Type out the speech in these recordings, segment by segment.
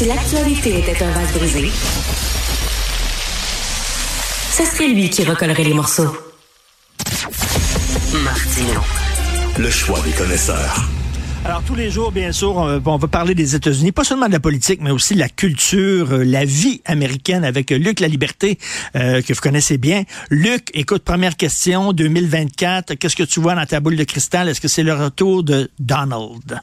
Si l'actualité était un vase brisé, ce serait lui qui recollerait les morceaux. Martino. Le choix des connaisseurs. Alors tous les jours, bien sûr, on, on va parler des États-Unis, pas seulement de la politique, mais aussi de la culture, euh, la vie américaine avec Luc La Liberté, euh, que vous connaissez bien. Luc, écoute, première question, 2024, qu'est-ce que tu vois dans ta boule de cristal? Est-ce que c'est le retour de Donald?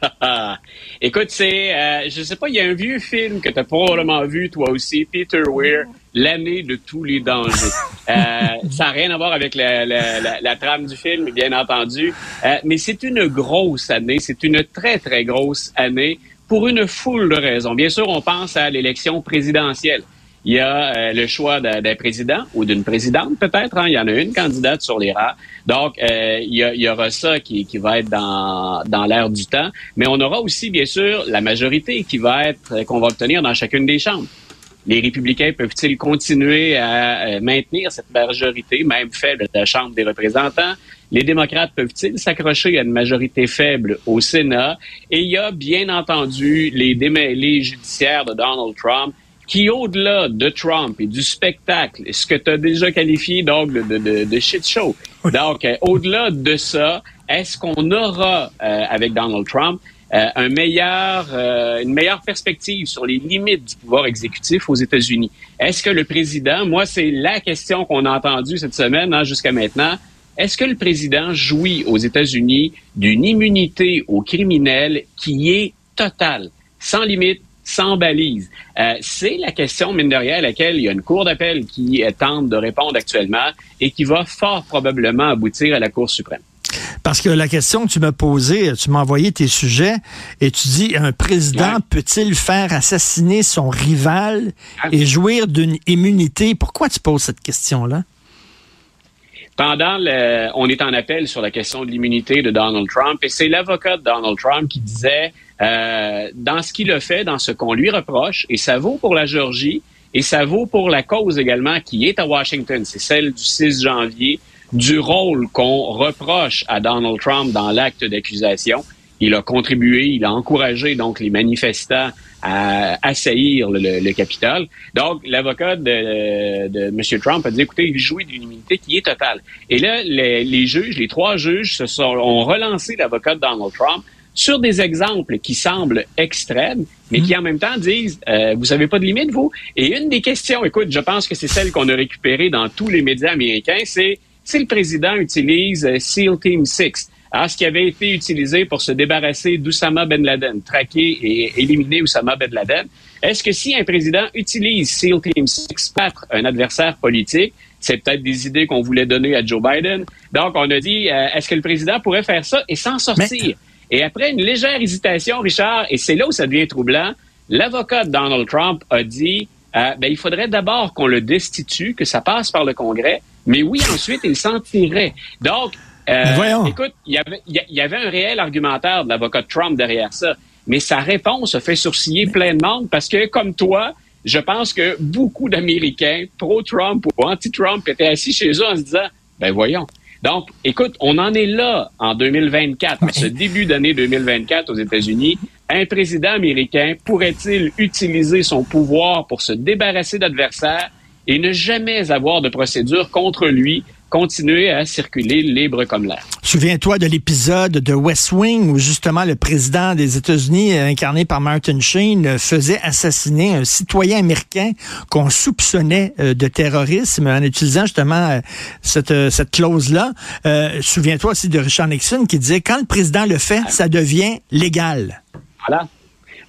Écoute, c'est, euh, je sais pas, il y a un vieux film que tu as probablement vu toi aussi, Peter Weir, L'année de tous les dangers. Euh, ça n'a rien à voir avec la, la, la, la, trame du film, bien entendu, euh, mais c'est une grosse année, c'est une très, très grosse année pour une foule de raisons. Bien sûr, on pense à l'élection présidentielle. Il y a euh, le choix d'un président ou d'une présidente, peut-être. Hein? Il y en a une candidate sur les rats. Donc, euh, il, y il, y aura ça qui, qui va être dans, dans l'air du temps. Mais on aura aussi, bien sûr, la majorité qui va être euh, qu'on va obtenir dans chacune des chambres. Les républicains peuvent-ils continuer à maintenir cette majorité, même faible, de la Chambre des représentants? Les démocrates peuvent-ils s'accrocher à une majorité faible au Sénat? Et il y a bien entendu les démêlés judiciaires de Donald Trump qui, au-delà de Trump et du spectacle, ce que tu as déjà qualifié donc de, de, de shit show, donc euh, au-delà de ça, est-ce qu'on aura euh, avec Donald Trump euh, un meilleur, une meilleure perspective sur les limites du pouvoir exécutif aux États-Unis? Est-ce que le président, moi c'est la question qu'on a entendue cette semaine hein, jusqu'à maintenant, est-ce que le président jouit aux États-Unis d'une immunité aux criminels qui est totale, sans limite, sans balise? Euh, c'est la question, mine de rien, à laquelle il y a une cour d'appel qui tente de répondre actuellement et qui va fort probablement aboutir à la Cour suprême. Parce que la question que tu m'as posée, tu m'as envoyé tes sujets et tu dis un président ouais. peut-il faire assassiner son rival ah. et jouir d'une immunité? Pourquoi tu poses cette question-là? Pendant le, on est en appel sur la question de l'immunité de Donald Trump et c'est l'avocat de Donald Trump qui disait euh, dans ce qu'il a fait, dans ce qu'on lui reproche, et ça vaut pour la Géorgie et ça vaut pour la cause également qui est à Washington, c'est celle du 6 janvier, du rôle qu'on reproche à Donald Trump dans l'acte d'accusation. Il a contribué, il a encouragé donc les manifestants à assaillir le, le, le Capitole. Donc, l'avocat de, de M. Trump a dit, écoutez, il jouit d'une immunité qui est totale. Et là, les, les juges, les trois juges, se sont, ont relancé l'avocat de Donald Trump sur des exemples qui semblent extrêmes, mais qui en même temps disent, euh, vous avez pas de limite, vous? Et une des questions, écoute, je pense que c'est celle qu'on a récupérée dans tous les médias américains, c'est si le président utilise euh, SEAL Team 6, alors, ce qui avait été utilisé pour se débarrasser d'Oussama Ben Laden, traquer et éliminer Oussama Ben Laden, est-ce que si un président utilise SEAL Team 6 pour battre un adversaire politique, c'est peut-être des idées qu'on voulait donner à Joe Biden. Donc, on a dit, euh, est-ce que le président pourrait faire ça et s'en sortir? Mais... Et après une légère hésitation, Richard, et c'est là où ça devient troublant, l'avocat de Donald Trump a dit, euh, ben, il faudrait d'abord qu'on le destitue, que ça passe par le Congrès, mais oui, ensuite, il s'en tirerait. Donc, euh, écoute, il y, avait, il y avait un réel argumentaire de l'avocat de Trump derrière ça, mais sa réponse a fait sourciller plein de monde parce que, comme toi, je pense que beaucoup d'Américains pro-Trump ou anti-Trump étaient assis chez eux en se disant, ben voyons. Donc, écoute, on en est là en 2024, en ce début d'année 2024 aux États-Unis. Un président américain pourrait-il utiliser son pouvoir pour se débarrasser d'adversaires et ne jamais avoir de procédure contre lui continuer à circuler libre comme l'air. Souviens-toi de l'épisode de West Wing où justement le président des États-Unis, incarné par Martin Sheen, faisait assassiner un citoyen américain qu'on soupçonnait euh, de terrorisme en utilisant justement euh, cette, euh, cette clause-là. Euh, Souviens-toi aussi de Richard Nixon qui disait quand le président le fait, ça devient légal. Voilà.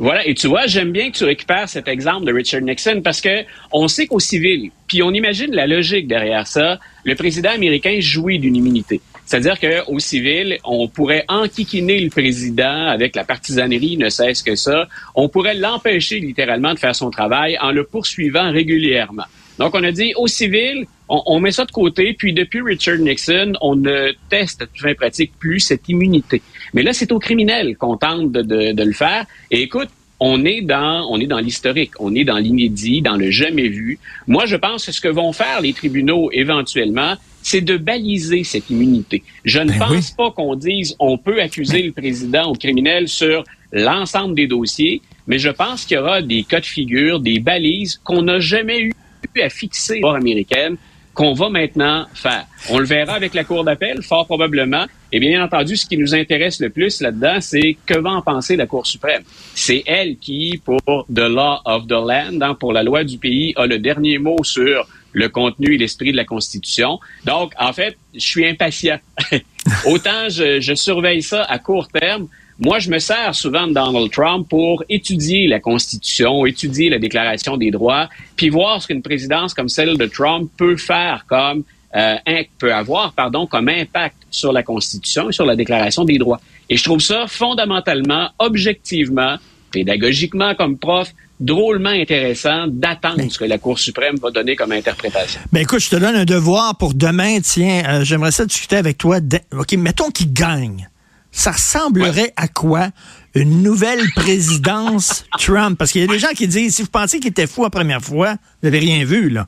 Voilà, et tu vois, j'aime bien que tu récupères cet exemple de Richard Nixon parce que on sait qu'au civil, puis on imagine la logique derrière ça, le président américain jouit d'une immunité. C'est-à-dire qu'au civil, on pourrait enquiquiner le président avec la partisanerie, ne cesse que ça. On pourrait l'empêcher littéralement de faire son travail en le poursuivant régulièrement. Donc, on a dit au civil, on, on met ça de côté, puis depuis Richard Nixon, on ne teste, fin pratique, plus cette immunité. Mais là, c'est aux criminels qu'on tente de, de, de, le faire. Et écoute, on est dans, on est dans l'historique, on est dans l'inédit, dans le jamais vu. Moi, je pense que ce que vont faire les tribunaux éventuellement, c'est de baliser cette immunité. Je ne ben pense oui. pas qu'on dise on peut accuser le président ou criminel sur l'ensemble des dossiers. mais je pense qu'il y aura des cas de figure, des balises qu'on n'a jamais eu à fixer par américaine qu'on va maintenant faire. On le verra avec la Cour d'appel, fort probablement. Et bien entendu, ce qui nous intéresse le plus là-dedans, c'est que va en penser la Cour suprême. C'est elle qui, pour the law of the land, hein, pour la loi du pays, a le dernier mot sur le contenu et l'esprit de la Constitution. Donc, en fait, je suis impatient. Autant je, je surveille ça à court terme, moi, je me sers souvent de Donald Trump pour étudier la Constitution, étudier la Déclaration des droits, puis voir ce qu'une présidence comme celle de Trump peut faire comme euh, peut avoir, pardon, comme impact sur la Constitution et sur la Déclaration des droits. Et je trouve ça fondamentalement, objectivement, pédagogiquement comme prof, drôlement intéressant d'attendre ce que la Cour suprême va donner comme interprétation. Ben écoute, je te donne un devoir pour demain. Tiens, euh, j'aimerais ça discuter avec toi. OK, mettons qu'il gagne ça ressemblerait à quoi une nouvelle présidence Trump? Parce qu'il y a des gens qui disent, si vous pensez qu'il était fou la première fois, vous n'avez rien vu, là.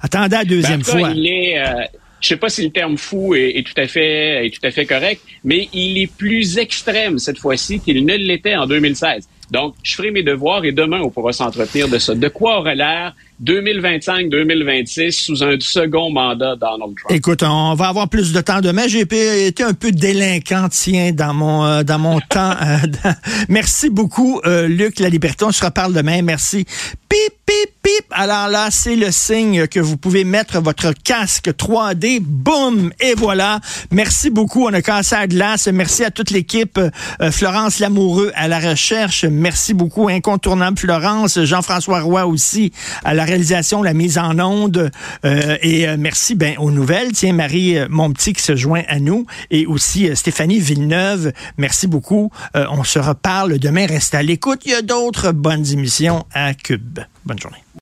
Attendez la deuxième ben, fois. Il est, euh, je sais pas si le terme fou est, tout à fait est tout à fait correct, mais il est plus extrême cette fois-ci qu'il ne l'était en 2016. Donc, je ferai mes devoirs et demain, on pourra s'entretenir de ça. De quoi aurait l'air 2025-2026 sous un second mandat Donald Trump. Écoute, on va avoir plus de temps demain. J'ai été un peu délinquant, tiens, dans mon euh, dans mon temps. Euh, merci beaucoup, euh, Luc La Liberté. On se reparle demain. Merci. Pip, pip, pip. Alors là, c'est le signe que vous pouvez mettre votre casque 3D. Boum! Et voilà. Merci beaucoup. On a cassé à glace. Merci à toute l'équipe. Florence Lamoureux à la recherche. Merci beaucoup. Incontournable Florence. Jean-François Roy aussi à la réalisation, la mise en onde. Euh, et euh, merci ben, aux nouvelles. Tiens, Marie euh, mon petit qui se joint à nous. Et aussi Stéphanie Villeneuve. Merci beaucoup. on se reparle demain. Reste à l'écoute. Il y a d'autres bonnes émissions à Cube. Bonne journée.